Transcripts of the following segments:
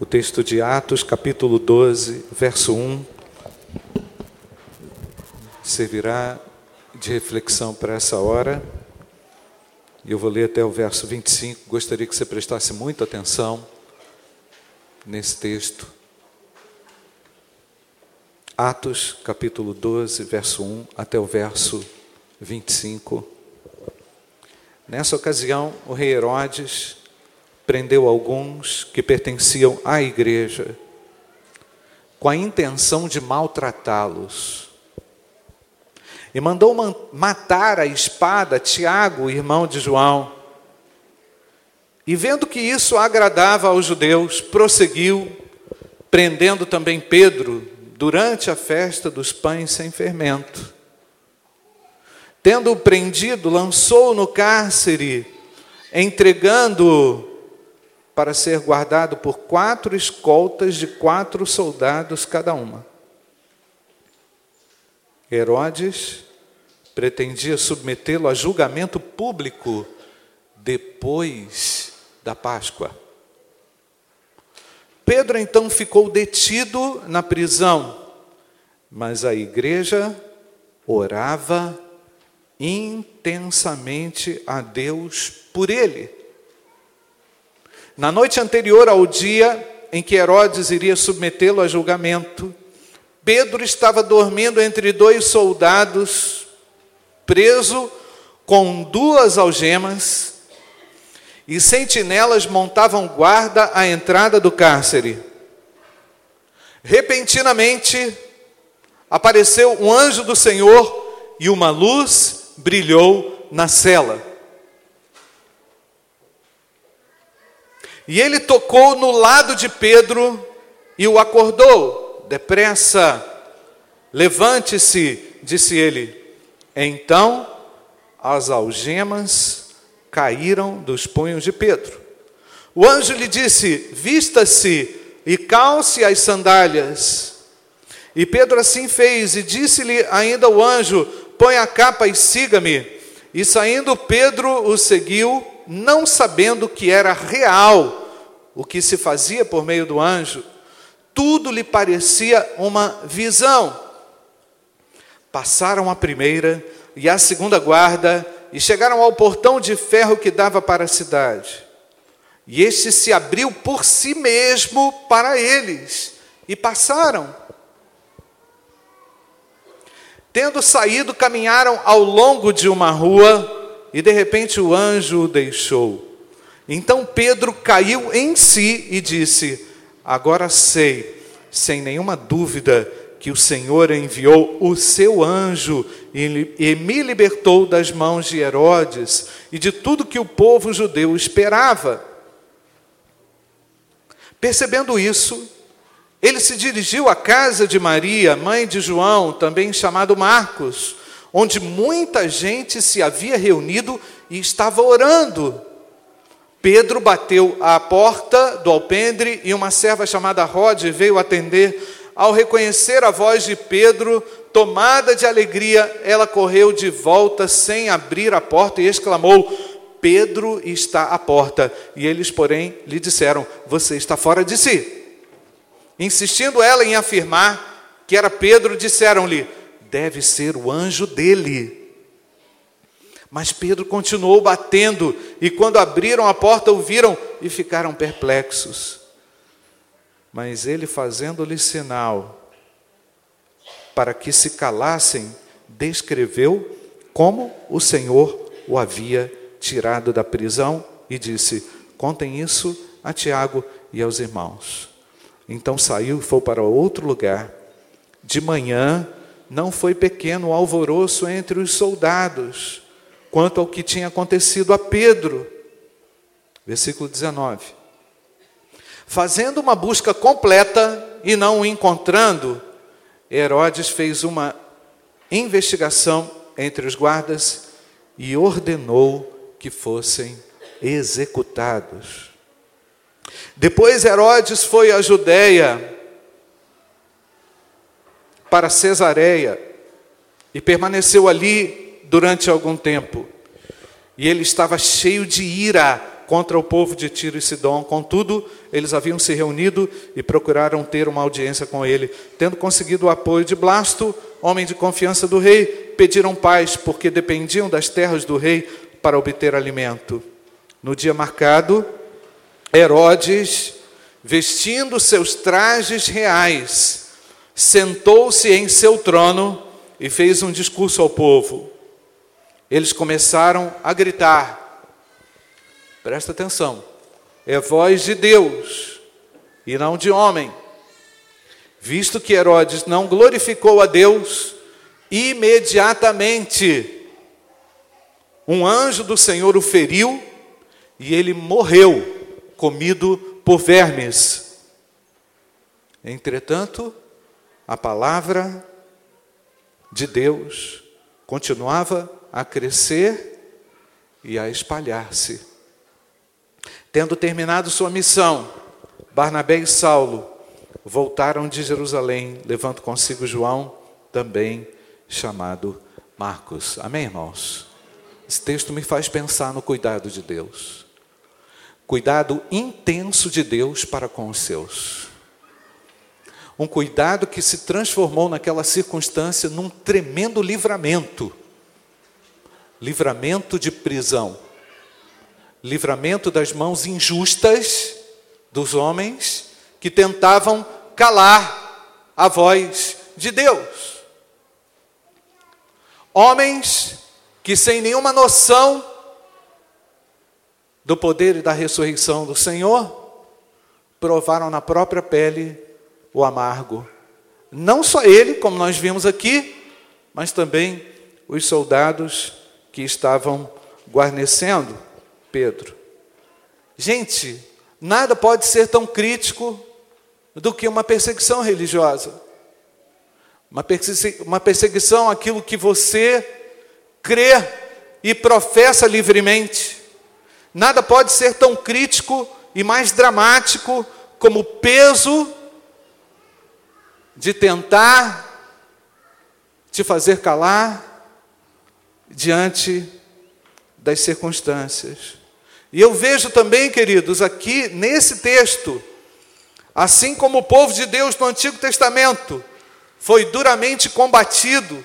o texto de Atos, capítulo 12, verso 1, servirá de reflexão para essa hora. E eu vou ler até o verso 25. Gostaria que você prestasse muita atenção nesse texto. Atos, capítulo 12, verso 1 até o verso 25. Nessa ocasião, o rei Herodes prendeu alguns que pertenciam à igreja, com a intenção de maltratá-los. E mandou matar a espada Tiago, irmão de João. E vendo que isso agradava aos judeus, prosseguiu, prendendo também Pedro durante a festa dos pães sem fermento. Tendo-o prendido, lançou-o no cárcere, entregando para ser guardado por quatro escoltas de quatro soldados cada uma. Herodes pretendia submetê-lo a julgamento público depois da Páscoa. Pedro então ficou detido na prisão, mas a igreja orava intensamente a Deus por ele. Na noite anterior ao dia em que Herodes iria submetê-lo a julgamento, Pedro estava dormindo entre dois soldados, preso com duas algemas, e sentinelas montavam guarda à entrada do cárcere. Repentinamente, apareceu um anjo do Senhor e uma luz brilhou na cela. E ele tocou no lado de Pedro e o acordou. Depressa, levante-se, disse ele. Então as algemas caíram dos punhos de Pedro. O anjo lhe disse: Vista-se e calce as sandálias. E Pedro assim fez, e disse-lhe ainda o anjo: Põe a capa e siga-me. E saindo Pedro o seguiu não sabendo que era real o que se fazia por meio do anjo, tudo lhe parecia uma visão. Passaram a primeira e a segunda guarda e chegaram ao portão de ferro que dava para a cidade. E este se abriu por si mesmo para eles e passaram. Tendo saído, caminharam ao longo de uma rua e de repente o anjo o deixou. Então Pedro caiu em si e disse: Agora sei, sem nenhuma dúvida, que o Senhor enviou o seu anjo e me libertou das mãos de Herodes e de tudo que o povo judeu esperava. Percebendo isso, ele se dirigiu à casa de Maria, mãe de João, também chamado Marcos, onde muita gente se havia reunido e estava orando. Pedro bateu à porta do alpendre e uma serva chamada Rod veio atender. Ao reconhecer a voz de Pedro, tomada de alegria, ela correu de volta sem abrir a porta e exclamou: Pedro está à porta. E eles, porém, lhe disseram: Você está fora de si. Insistindo ela em afirmar que era Pedro, disseram-lhe: Deve ser o anjo dele. Mas Pedro continuou batendo, e quando abriram a porta, o viram e ficaram perplexos. Mas ele, fazendo-lhe sinal para que se calassem, descreveu como o Senhor o havia tirado da prisão e disse: Contem isso a Tiago e aos irmãos. Então saiu e foi para outro lugar. De manhã não foi pequeno o alvoroço entre os soldados quanto ao que tinha acontecido a Pedro. Versículo 19. Fazendo uma busca completa e não o encontrando, Herodes fez uma investigação entre os guardas e ordenou que fossem executados. Depois Herodes foi à Judéia para Cesareia e permaneceu ali durante algum tempo. E ele estava cheio de ira contra o povo de Tiro e Sidom. Contudo, eles haviam se reunido e procuraram ter uma audiência com ele. Tendo conseguido o apoio de Blasto, homem de confiança do rei, pediram paz, porque dependiam das terras do rei para obter alimento. No dia marcado, Herodes, vestindo seus trajes reais, sentou-se em seu trono e fez um discurso ao povo. Eles começaram a gritar: Presta atenção. É voz de Deus e não de homem. Visto que Herodes não glorificou a Deus, imediatamente um anjo do Senhor o feriu e ele morreu, comido por vermes. Entretanto, a palavra de Deus continuava a crescer e a espalhar-se. Tendo terminado sua missão, Barnabé e Saulo voltaram de Jerusalém, levando consigo João, também chamado Marcos. Amém, irmãos? Esse texto me faz pensar no cuidado de Deus. Cuidado intenso de Deus para com os seus. Um cuidado que se transformou naquela circunstância num tremendo livramento livramento de prisão livramento das mãos injustas dos homens que tentavam calar a voz de Deus. Homens que, sem nenhuma noção do poder e da ressurreição do Senhor, provaram na própria pele o amargo. Não só ele, como nós vimos aqui, mas também os soldados que estavam guarnecendo. Pedro. Gente, nada pode ser tão crítico do que uma perseguição religiosa. Uma perseguição aquilo que você crê e professa livremente. Nada pode ser tão crítico e mais dramático como o peso de tentar te fazer calar diante das circunstâncias. E eu vejo também, queridos, aqui nesse texto, assim como o povo de Deus no Antigo Testamento foi duramente combatido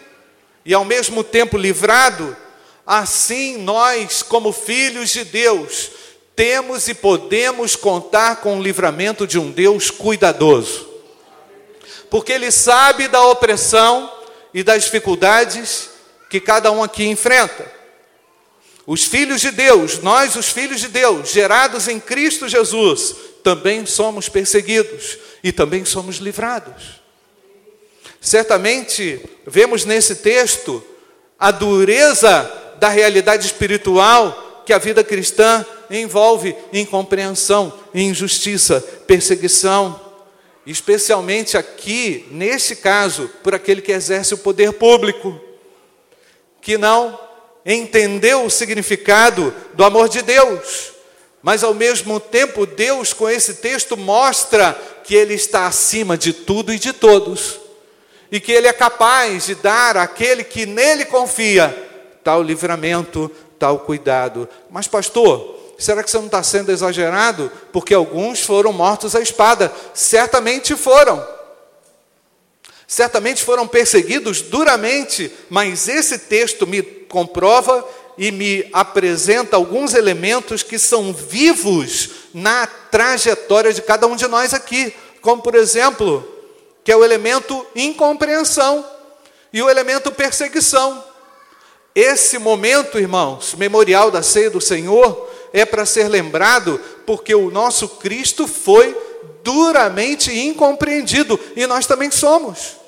e ao mesmo tempo livrado, assim nós, como filhos de Deus, temos e podemos contar com o livramento de um Deus cuidadoso. Porque Ele sabe da opressão e das dificuldades que cada um aqui enfrenta. Os filhos de Deus, nós, os filhos de Deus, gerados em Cristo Jesus, também somos perseguidos e também somos livrados. Certamente vemos nesse texto a dureza da realidade espiritual que a vida cristã envolve incompreensão, injustiça, perseguição, especialmente aqui, neste caso, por aquele que exerce o poder público, que não entendeu o significado do amor de Deus, mas ao mesmo tempo, Deus, com esse texto, mostra que Ele está acima de tudo e de todos, e que Ele é capaz de dar àquele que nele confia tal livramento, tal cuidado. Mas, pastor, será que você não está sendo exagerado? Porque alguns foram mortos à espada, certamente foram certamente foram perseguidos duramente, mas esse texto me comprova e me apresenta alguns elementos que são vivos na trajetória de cada um de nós aqui, como por exemplo, que é o elemento incompreensão e o elemento perseguição. Esse momento, irmãos, memorial da ceia do Senhor, é para ser lembrado porque o nosso Cristo foi duramente incompreendido e nós também somos.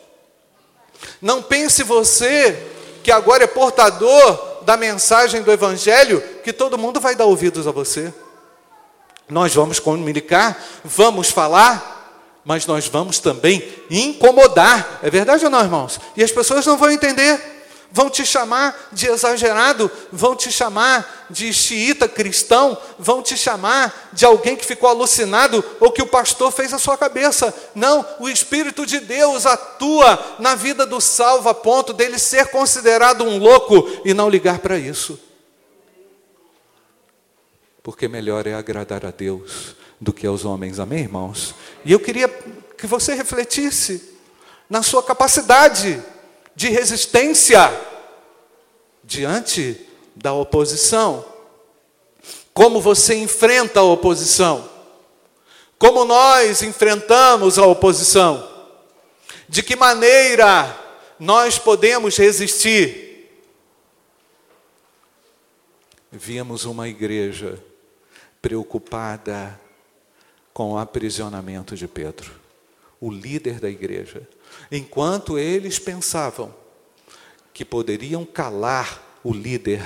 Não pense você que agora é portador da mensagem do Evangelho, que todo mundo vai dar ouvidos a você. Nós vamos comunicar, vamos falar, mas nós vamos também incomodar. É verdade ou não, irmãos? E as pessoas não vão entender vão te chamar de exagerado, vão te chamar de xiita cristão, vão te chamar de alguém que ficou alucinado ou que o pastor fez a sua cabeça. Não, o Espírito de Deus atua na vida do salvo a ponto dele ser considerado um louco e não ligar para isso. porque melhor é agradar a Deus do que aos homens. Amém, irmãos? E eu queria que você refletisse na sua capacidade de resistência diante da oposição. Como você enfrenta a oposição? Como nós enfrentamos a oposição? De que maneira nós podemos resistir? Víamos uma igreja preocupada com o aprisionamento de Pedro, o líder da igreja. Enquanto eles pensavam que poderiam calar o líder,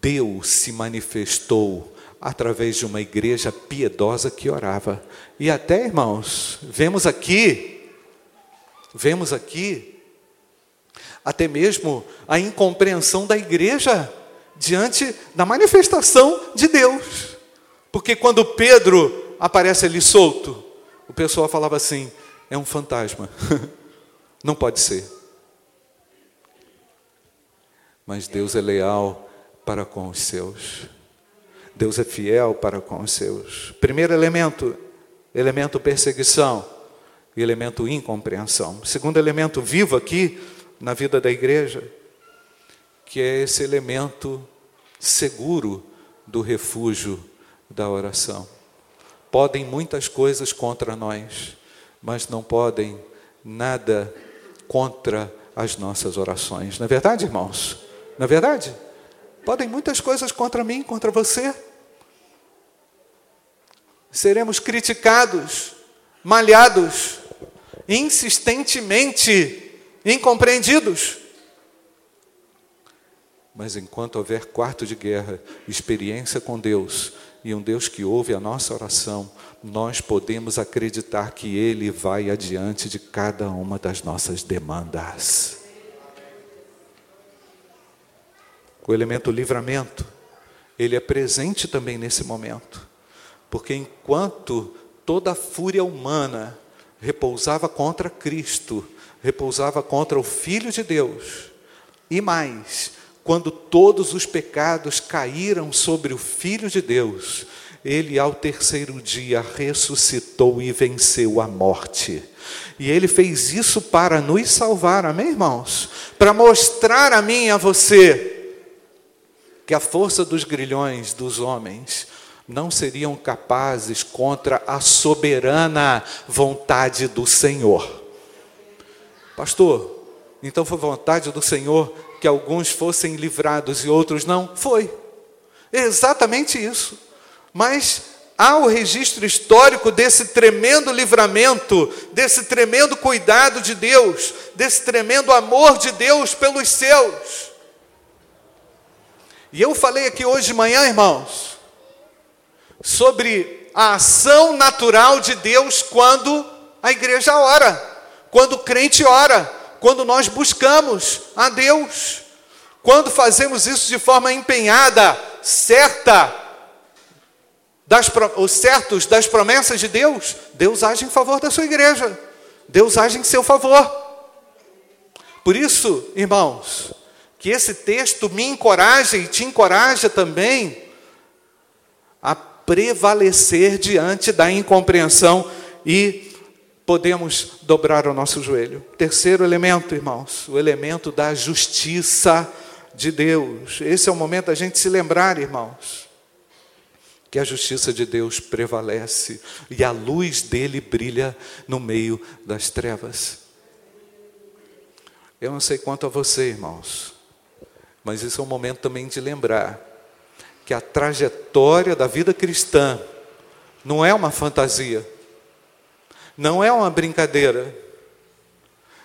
Deus se manifestou através de uma igreja piedosa que orava. E até, irmãos, vemos aqui, vemos aqui, até mesmo a incompreensão da igreja diante da manifestação de Deus. Porque quando Pedro aparece ali solto, o pessoal falava assim: é um fantasma, não pode ser. Mas Deus é leal para com os seus. Deus é fiel para com os seus. Primeiro elemento, elemento perseguição e elemento incompreensão. Segundo elemento vivo aqui na vida da igreja, que é esse elemento seguro do refúgio da oração. Podem muitas coisas contra nós, mas não podem nada contra as nossas orações. Não é verdade, irmãos? Não é verdade? Podem muitas coisas contra mim, contra você. Seremos criticados, malhados, insistentemente incompreendidos. Mas enquanto houver quarto de guerra, experiência com Deus e um Deus que ouve a nossa oração, nós podemos acreditar que Ele vai adiante de cada uma das nossas demandas. O elemento livramento, ele é presente também nesse momento. Porque enquanto toda a fúria humana repousava contra Cristo, repousava contra o Filho de Deus, e mais, quando todos os pecados caíram sobre o Filho de Deus, ele ao terceiro dia ressuscitou e venceu a morte. E ele fez isso para nos salvar, amém, irmãos? Para mostrar a mim e a você que a força dos grilhões dos homens não seriam capazes contra a soberana vontade do Senhor. Pastor, então foi vontade do Senhor que alguns fossem livrados e outros não? Foi. Exatamente isso. Mas há o registro histórico desse tremendo livramento, desse tremendo cuidado de Deus, desse tremendo amor de Deus pelos seus. E eu falei aqui hoje de manhã, irmãos, sobre a ação natural de Deus quando a igreja ora, quando o crente ora, quando nós buscamos a Deus, quando fazemos isso de forma empenhada, certa, das, os certos das promessas de Deus, Deus age em favor da sua igreja, Deus age em seu favor. Por isso, irmãos, que esse texto me encoraja e te encoraja também a prevalecer diante da incompreensão e podemos dobrar o nosso joelho. Terceiro elemento, irmãos, o elemento da justiça de Deus. Esse é o momento da gente se lembrar, irmãos, que a justiça de Deus prevalece e a luz dele brilha no meio das trevas. Eu não sei quanto a você, irmãos, mas isso é um momento também de lembrar que a trajetória da vida cristã não é uma fantasia, não é uma brincadeira,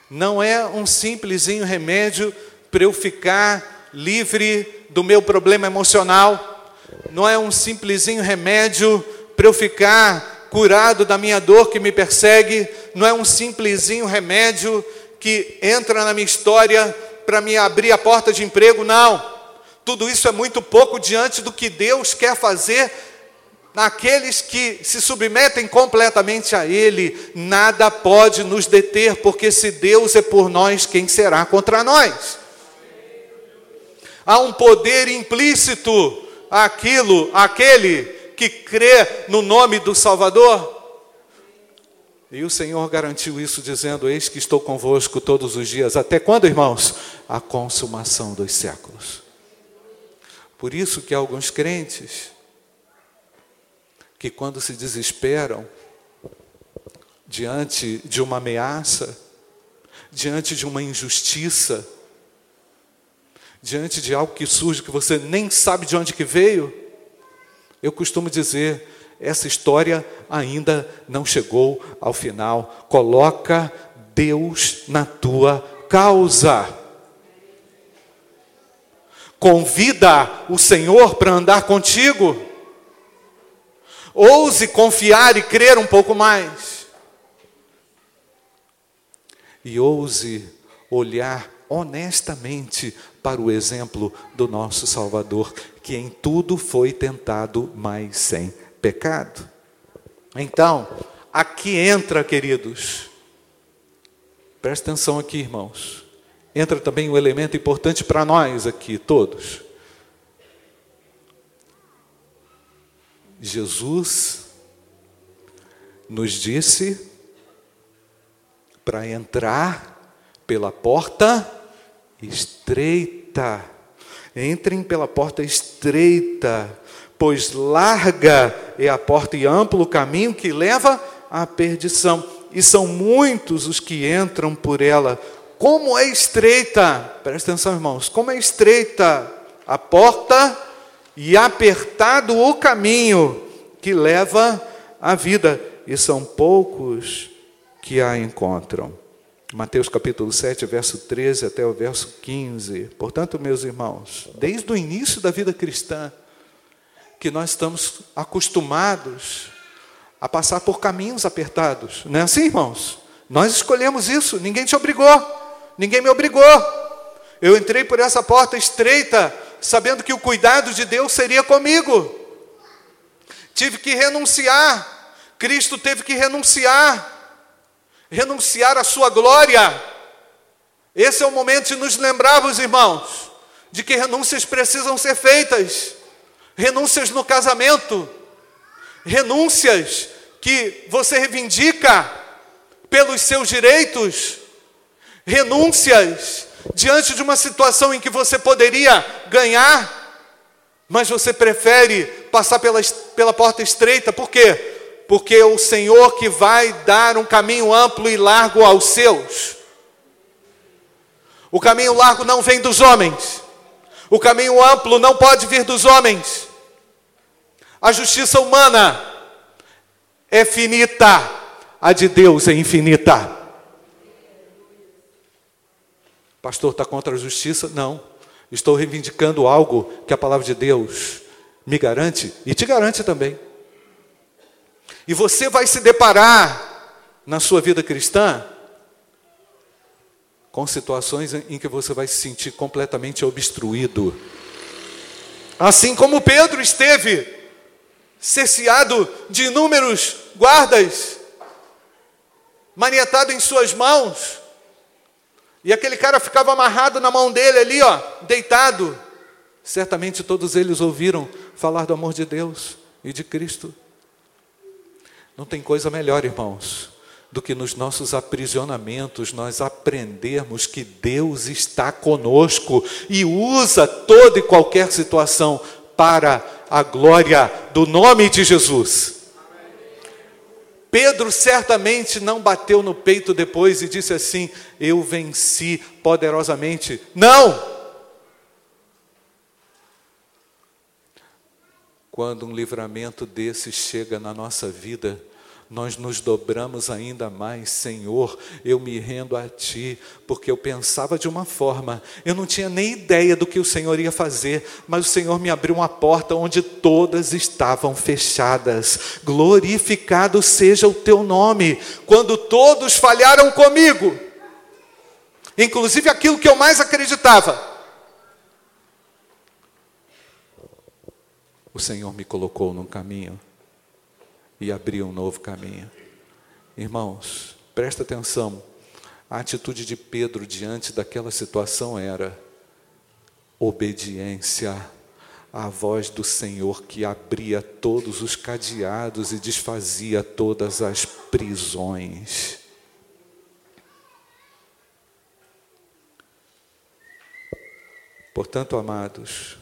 não é um simplesinho remédio para eu ficar livre do meu problema emocional, não é um simplesinho remédio para eu ficar curado da minha dor que me persegue, não é um simplesinho remédio que entra na minha história para me abrir a porta de emprego, não. Tudo isso é muito pouco diante do que Deus quer fazer naqueles que se submetem completamente a Ele. Nada pode nos deter, porque se Deus é por nós, quem será contra nós? Há um poder implícito aquilo, aquele que crê no nome do Salvador? E o Senhor garantiu isso dizendo: Eis que estou convosco todos os dias. Até quando, irmãos? A consumação dos séculos. Por isso que alguns crentes, que quando se desesperam diante de uma ameaça, diante de uma injustiça, diante de algo que surge que você nem sabe de onde que veio, eu costumo dizer, essa história ainda não chegou ao final. Coloca Deus na tua causa. Convida o Senhor para andar contigo. Ouse confiar e crer um pouco mais. E ouse olhar honestamente para o exemplo do nosso Salvador, que em tudo foi tentado, mas sem pecado. Então, aqui entra, queridos, presta atenção aqui, irmãos, entra também um elemento importante para nós aqui, todos. Jesus nos disse para entrar pela porta estreita. Entrem pela porta estreita, pois larga é a porta e amplo o caminho que leva à perdição, e são muitos os que entram por ela. Como é estreita, presta atenção, irmãos, como é estreita a porta e apertado o caminho que leva à vida, e são poucos que a encontram. Mateus capítulo 7, verso 13 até o verso 15. Portanto, meus irmãos, desde o início da vida cristã, que nós estamos acostumados a passar por caminhos apertados, não é assim, irmãos? Nós escolhemos isso, ninguém te obrigou, ninguém me obrigou. Eu entrei por essa porta estreita, sabendo que o cuidado de Deus seria comigo. Tive que renunciar, Cristo teve que renunciar renunciar à sua glória. Esse é o momento de nos lembrarmos, irmãos, de que renúncias precisam ser feitas. Renúncias no casamento, renúncias que você reivindica pelos seus direitos, renúncias diante de uma situação em que você poderia ganhar, mas você prefere passar pela, pela porta estreita, por quê? porque é o Senhor que vai dar um caminho amplo e largo aos seus. O caminho largo não vem dos homens, o caminho amplo não pode vir dos homens. A justiça humana é finita, a de Deus é infinita. Pastor, está contra a justiça? Não. Estou reivindicando algo que a palavra de Deus me garante e te garante também. E você vai se deparar na sua vida cristã com situações em que você vai se sentir completamente obstruído. Assim como Pedro esteve cerceado de inúmeros guardas, manietado em suas mãos, e aquele cara ficava amarrado na mão dele ali, ó, deitado. Certamente todos eles ouviram falar do amor de Deus e de Cristo. Não tem coisa melhor, irmãos, do que nos nossos aprisionamentos nós aprendermos que Deus está conosco e usa toda e qualquer situação para a glória do nome de Jesus. Pedro certamente não bateu no peito depois e disse assim: Eu venci poderosamente. Não! Quando um livramento desse chega na nossa vida, nós nos dobramos ainda mais, Senhor, eu me rendo a Ti, porque eu pensava de uma forma, eu não tinha nem ideia do que o Senhor ia fazer, mas o Senhor me abriu uma porta onde todas estavam fechadas. Glorificado seja o Teu nome, quando todos falharam comigo, inclusive aquilo que eu mais acreditava. o Senhor me colocou num caminho e abriu um novo caminho. Irmãos, presta atenção. A atitude de Pedro diante daquela situação era obediência. a voz do Senhor que abria todos os cadeados e desfazia todas as prisões. Portanto, amados,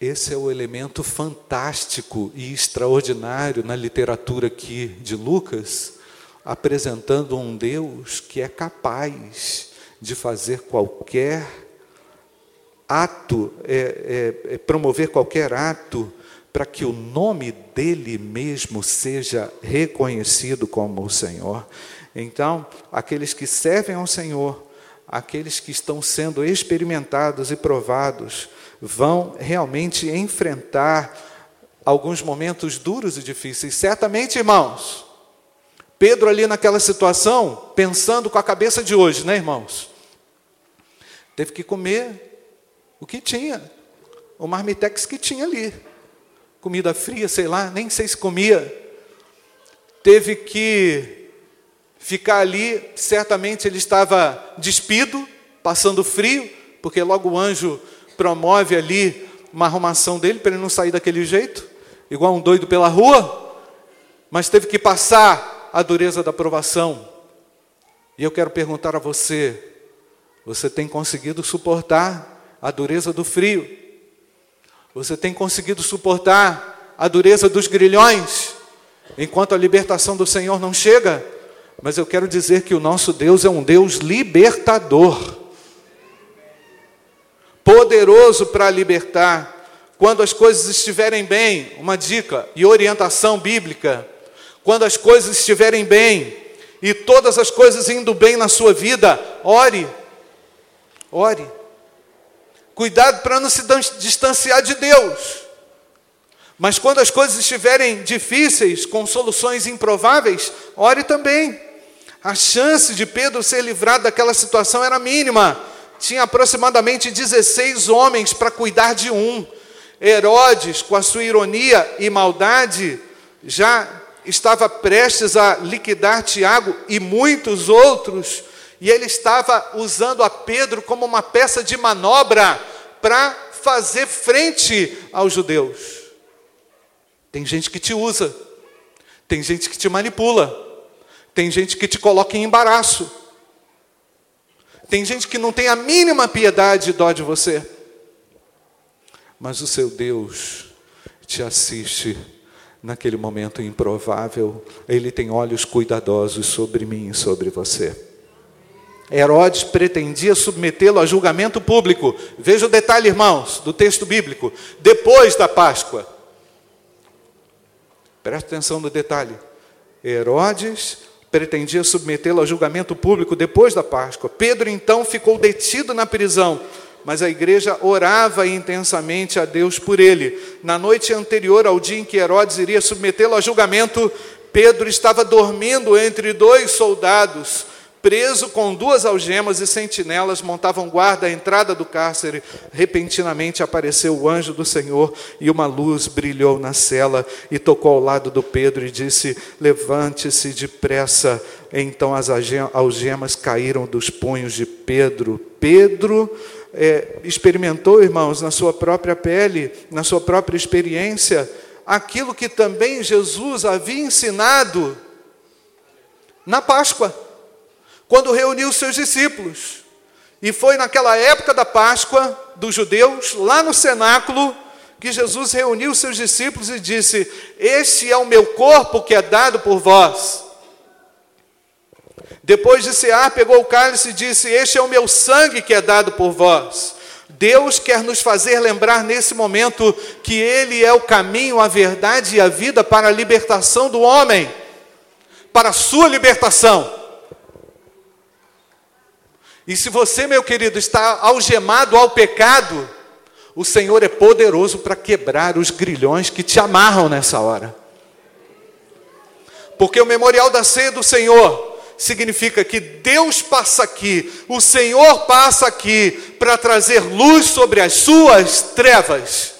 esse é o elemento fantástico e extraordinário na literatura aqui de Lucas, apresentando um Deus que é capaz de fazer qualquer ato, é, é, é promover qualquer ato para que o nome dele mesmo seja reconhecido como o Senhor. Então, aqueles que servem ao Senhor, aqueles que estão sendo experimentados e provados, vão realmente enfrentar alguns momentos duros e difíceis. Certamente, irmãos, Pedro ali naquela situação, pensando com a cabeça de hoje, né, irmãos? Teve que comer o que tinha, o marmitex que tinha ali. Comida fria, sei lá, nem sei se comia. Teve que ficar ali, certamente ele estava despido, passando frio, porque logo o anjo promove ali uma arrumação dele para ele não sair daquele jeito, igual um doido pela rua, mas teve que passar a dureza da provação. E eu quero perguntar a você: você tem conseguido suportar a dureza do frio? Você tem conseguido suportar a dureza dos grilhões, enquanto a libertação do Senhor não chega? Mas eu quero dizer que o nosso Deus é um Deus libertador poderoso para libertar. Quando as coisas estiverem bem, uma dica e orientação bíblica. Quando as coisas estiverem bem e todas as coisas indo bem na sua vida, ore. Ore. Cuidado para não se distanciar de Deus. Mas quando as coisas estiverem difíceis, com soluções improváveis, ore também. A chance de Pedro ser livrado daquela situação era mínima, tinha aproximadamente 16 homens para cuidar de um. Herodes, com a sua ironia e maldade, já estava prestes a liquidar Tiago e muitos outros, e ele estava usando a Pedro como uma peça de manobra para fazer frente aos judeus. Tem gente que te usa, tem gente que te manipula, tem gente que te coloca em embaraço. Tem gente que não tem a mínima piedade e dó de você. Mas o seu Deus te assiste naquele momento improvável. Ele tem olhos cuidadosos sobre mim e sobre você. Herodes pretendia submetê-lo a julgamento público. Veja o detalhe, irmãos, do texto bíblico. Depois da Páscoa. Preste atenção no detalhe. Herodes pretendia submetê-lo a julgamento público depois da Páscoa. Pedro então ficou detido na prisão, mas a igreja orava intensamente a Deus por ele. Na noite anterior ao dia em que Herodes iria submetê-lo a julgamento, Pedro estava dormindo entre dois soldados preso com duas algemas e sentinelas, montavam guarda à entrada do cárcere. Repentinamente apareceu o anjo do Senhor e uma luz brilhou na cela e tocou ao lado do Pedro e disse: Levante-se depressa. Então as algemas caíram dos punhos de Pedro. Pedro é, experimentou, irmãos, na sua própria pele, na sua própria experiência, aquilo que também Jesus havia ensinado na Páscoa quando reuniu seus discípulos. E foi naquela época da Páscoa dos judeus, lá no cenáculo, que Jesus reuniu seus discípulos e disse: Este é o meu corpo que é dado por vós. Depois de cear, pegou o cálice e disse: Este é o meu sangue que é dado por vós. Deus quer nos fazer lembrar nesse momento que Ele é o caminho, a verdade e a vida para a libertação do homem, para a sua libertação. E se você, meu querido, está algemado ao pecado, o Senhor é poderoso para quebrar os grilhões que te amarram nessa hora. Porque o memorial da ceia do Senhor significa que Deus passa aqui, o Senhor passa aqui para trazer luz sobre as suas trevas.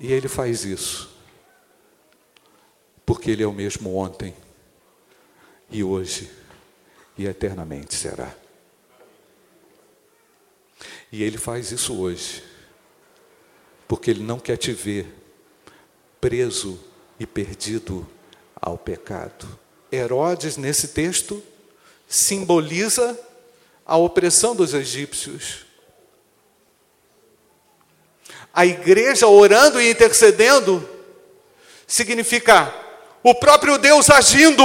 E Ele faz isso porque Ele é o mesmo ontem, e hoje, e eternamente será. E ele faz isso hoje, porque ele não quer te ver preso e perdido ao pecado. Herodes, nesse texto, simboliza a opressão dos egípcios. A igreja orando e intercedendo significa o próprio Deus agindo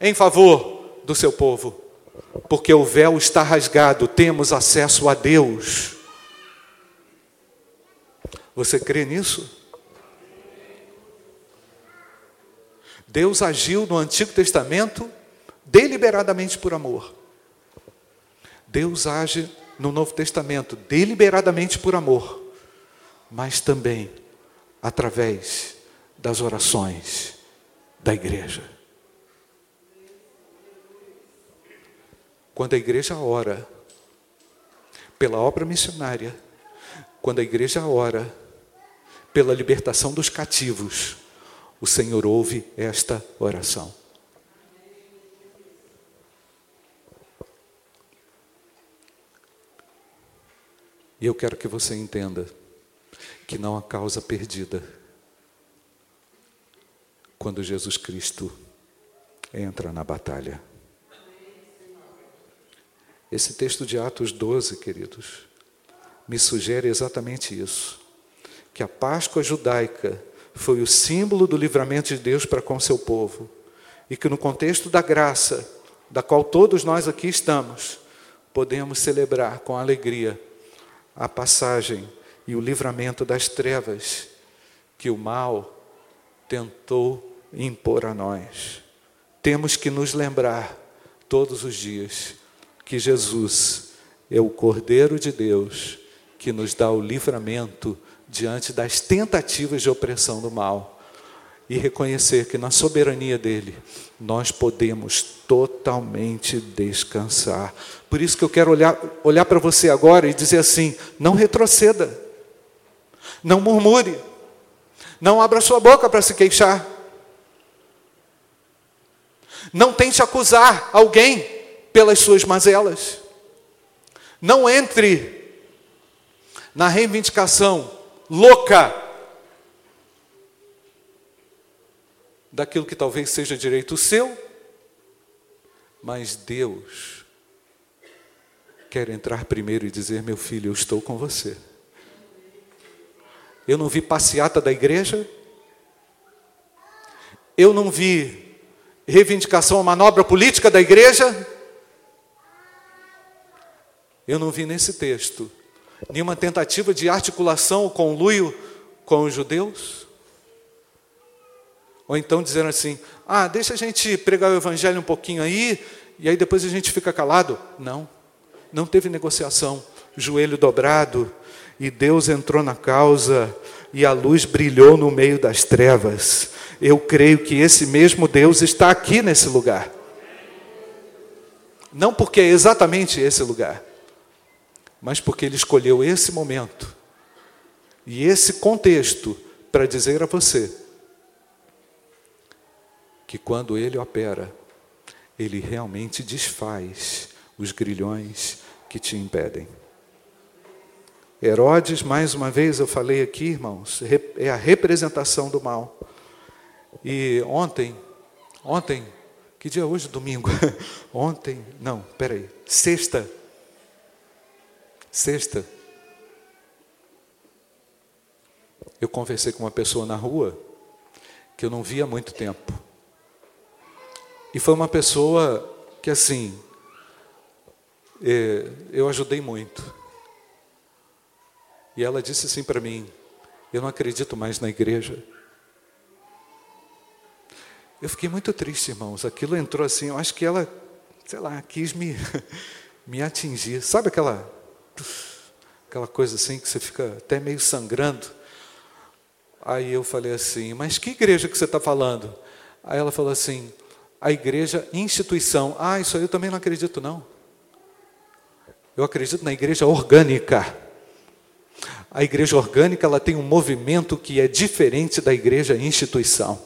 em favor do seu povo. Porque o véu está rasgado, temos acesso a Deus. Você crê nisso? Deus agiu no Antigo Testamento deliberadamente por amor. Deus age no Novo Testamento deliberadamente por amor, mas também através das orações da igreja. Quando a igreja ora pela obra missionária, quando a igreja ora pela libertação dos cativos, o Senhor ouve esta oração. E eu quero que você entenda que não há causa perdida quando Jesus Cristo entra na batalha. Esse texto de Atos 12, queridos, me sugere exatamente isso: que a Páscoa judaica foi o símbolo do livramento de Deus para com seu povo. E que no contexto da graça, da qual todos nós aqui estamos, podemos celebrar com alegria a passagem e o livramento das trevas que o mal tentou impor a nós. Temos que nos lembrar todos os dias que Jesus é o Cordeiro de Deus que nos dá o livramento diante das tentativas de opressão do mal e reconhecer que na soberania dele nós podemos totalmente descansar. Por isso que eu quero olhar, olhar para você agora e dizer assim: não retroceda, não murmure, não abra sua boca para se queixar, não tente acusar alguém pelas suas mazelas, não entre na reivindicação louca daquilo que talvez seja direito seu, mas Deus quer entrar primeiro e dizer: Meu filho, eu estou com você. Eu não vi passeata da igreja, eu não vi reivindicação ou manobra política da igreja, eu não vi nesse texto nenhuma tentativa de articulação ou conluio com os judeus? Ou então dizendo assim: ah, deixa a gente pregar o evangelho um pouquinho aí, e aí depois a gente fica calado? Não, não teve negociação, joelho dobrado, e Deus entrou na causa, e a luz brilhou no meio das trevas. Eu creio que esse mesmo Deus está aqui nesse lugar. Não porque é exatamente esse lugar, mas porque Ele escolheu esse momento e esse contexto para dizer a você que quando Ele opera, Ele realmente desfaz os grilhões que te impedem. Herodes, mais uma vez eu falei aqui, irmãos, é a representação do mal. E ontem, ontem, que dia é hoje? Domingo. ontem, não, peraí, sexta, Sexta, eu conversei com uma pessoa na rua que eu não via há muito tempo. E foi uma pessoa que, assim, é, eu ajudei muito. E ela disse assim para mim: Eu não acredito mais na igreja. Eu fiquei muito triste, irmãos. Aquilo entrou assim, eu acho que ela, sei lá, quis me, me atingir. Sabe aquela aquela coisa assim que você fica até meio sangrando. Aí eu falei assim, mas que igreja que você está falando? Aí ela falou assim, a igreja instituição. Ah, isso aí eu também não acredito não. Eu acredito na igreja orgânica. A igreja orgânica ela tem um movimento que é diferente da igreja instituição.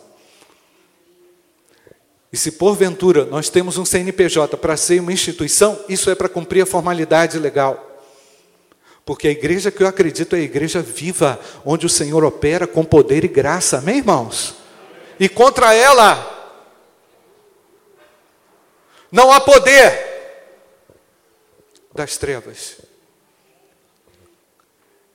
E se porventura nós temos um CNPJ para ser uma instituição, isso é para cumprir a formalidade legal. Porque a igreja que eu acredito é a igreja viva, onde o Senhor opera com poder e graça, amém, irmãos? E contra ela não há poder das trevas.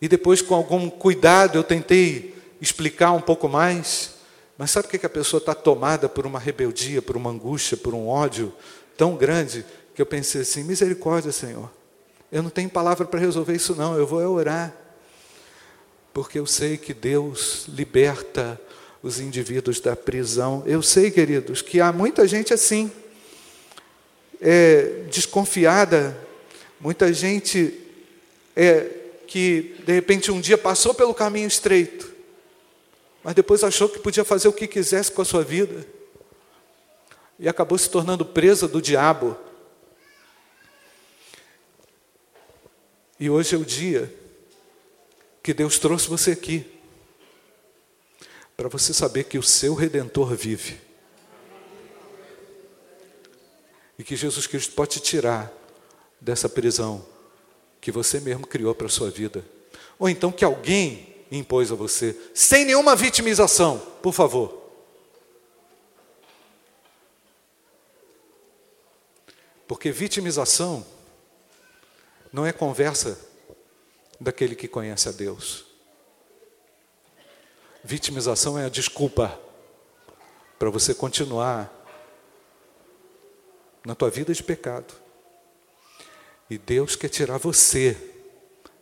E depois, com algum cuidado, eu tentei explicar um pouco mais. Mas sabe o que a pessoa está tomada por uma rebeldia, por uma angústia, por um ódio tão grande, que eu pensei assim: misericórdia, Senhor. Eu não tenho palavra para resolver isso, não. Eu vou orar. Porque eu sei que Deus liberta os indivíduos da prisão. Eu sei, queridos, que há muita gente assim, é, desconfiada, muita gente é, que de repente um dia passou pelo caminho estreito, mas depois achou que podia fazer o que quisesse com a sua vida e acabou se tornando presa do diabo. E hoje é o dia que Deus trouxe você aqui para você saber que o seu redentor vive. E que Jesus Cristo pode te tirar dessa prisão que você mesmo criou para a sua vida. Ou então que alguém impôs a você, sem nenhuma vitimização, por favor. Porque vitimização não é conversa daquele que conhece a Deus. Vitimização é a desculpa para você continuar na tua vida de pecado. E Deus quer tirar você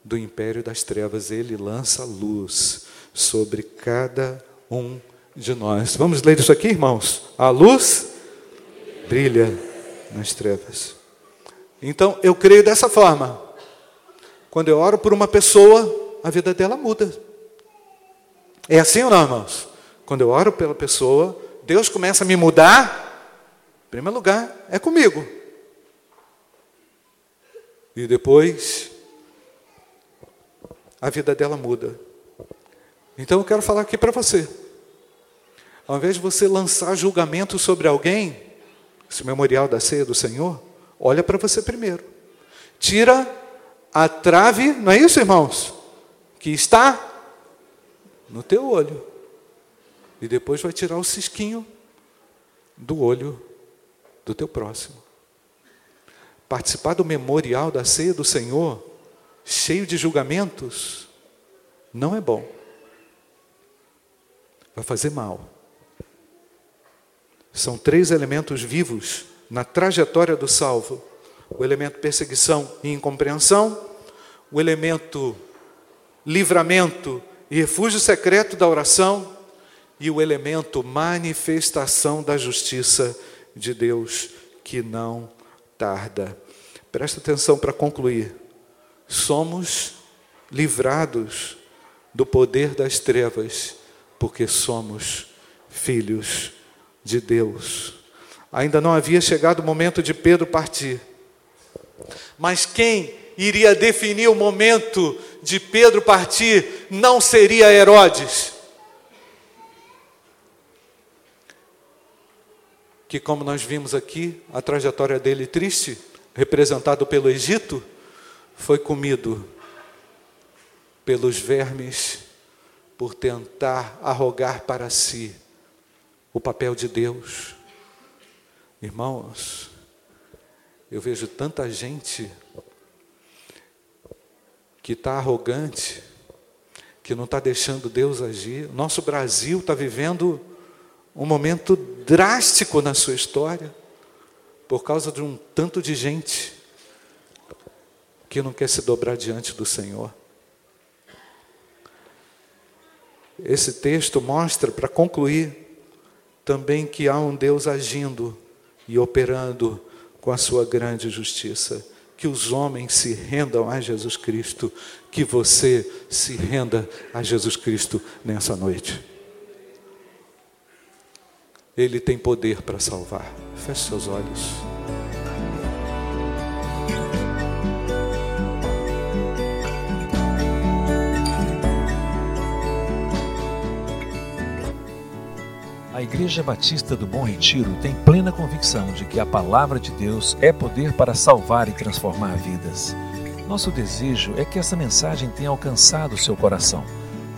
do império das trevas, ele lança luz sobre cada um de nós. Vamos ler isso aqui, irmãos? A luz brilha nas trevas. Então, eu creio dessa forma. Quando eu oro por uma pessoa, a vida dela muda. É assim ou não, irmãos? Quando eu oro pela pessoa, Deus começa a me mudar. Em primeiro lugar, é comigo. E depois, a vida dela muda. Então eu quero falar aqui para você. Ao invés de você lançar julgamento sobre alguém, esse memorial da ceia do Senhor, olha para você primeiro. Tira a trave, não é isso, irmãos? Que está no teu olho. E depois vai tirar o cisquinho do olho do teu próximo participar do memorial da ceia do Senhor, cheio de julgamentos, não é bom. Vai fazer mal. São três elementos vivos na trajetória do salvo: o elemento perseguição e incompreensão, o elemento livramento e refúgio secreto da oração, e o elemento manifestação da justiça de Deus que não tarda. Presta atenção para concluir. Somos livrados do poder das trevas, porque somos filhos de Deus. Ainda não havia chegado o momento de Pedro partir. Mas quem iria definir o momento de Pedro partir não seria Herodes. Que, como nós vimos aqui, a trajetória dele triste, representado pelo Egito, foi comido pelos vermes por tentar arrogar para si o papel de Deus. Irmãos, eu vejo tanta gente que está arrogante, que não está deixando Deus agir. Nosso Brasil está vivendo um momento drástico na sua história, por causa de um tanto de gente que não quer se dobrar diante do Senhor. Esse texto mostra, para concluir, também que há um Deus agindo e operando com a sua grande justiça. Que os homens se rendam a Jesus Cristo, que você se renda a Jesus Cristo nessa noite. Ele tem poder para salvar. Feche seus olhos. A Igreja Batista do Bom Retiro tem plena convicção de que a palavra de Deus é poder para salvar e transformar vidas. Nosso desejo é que essa mensagem tenha alcançado seu coração.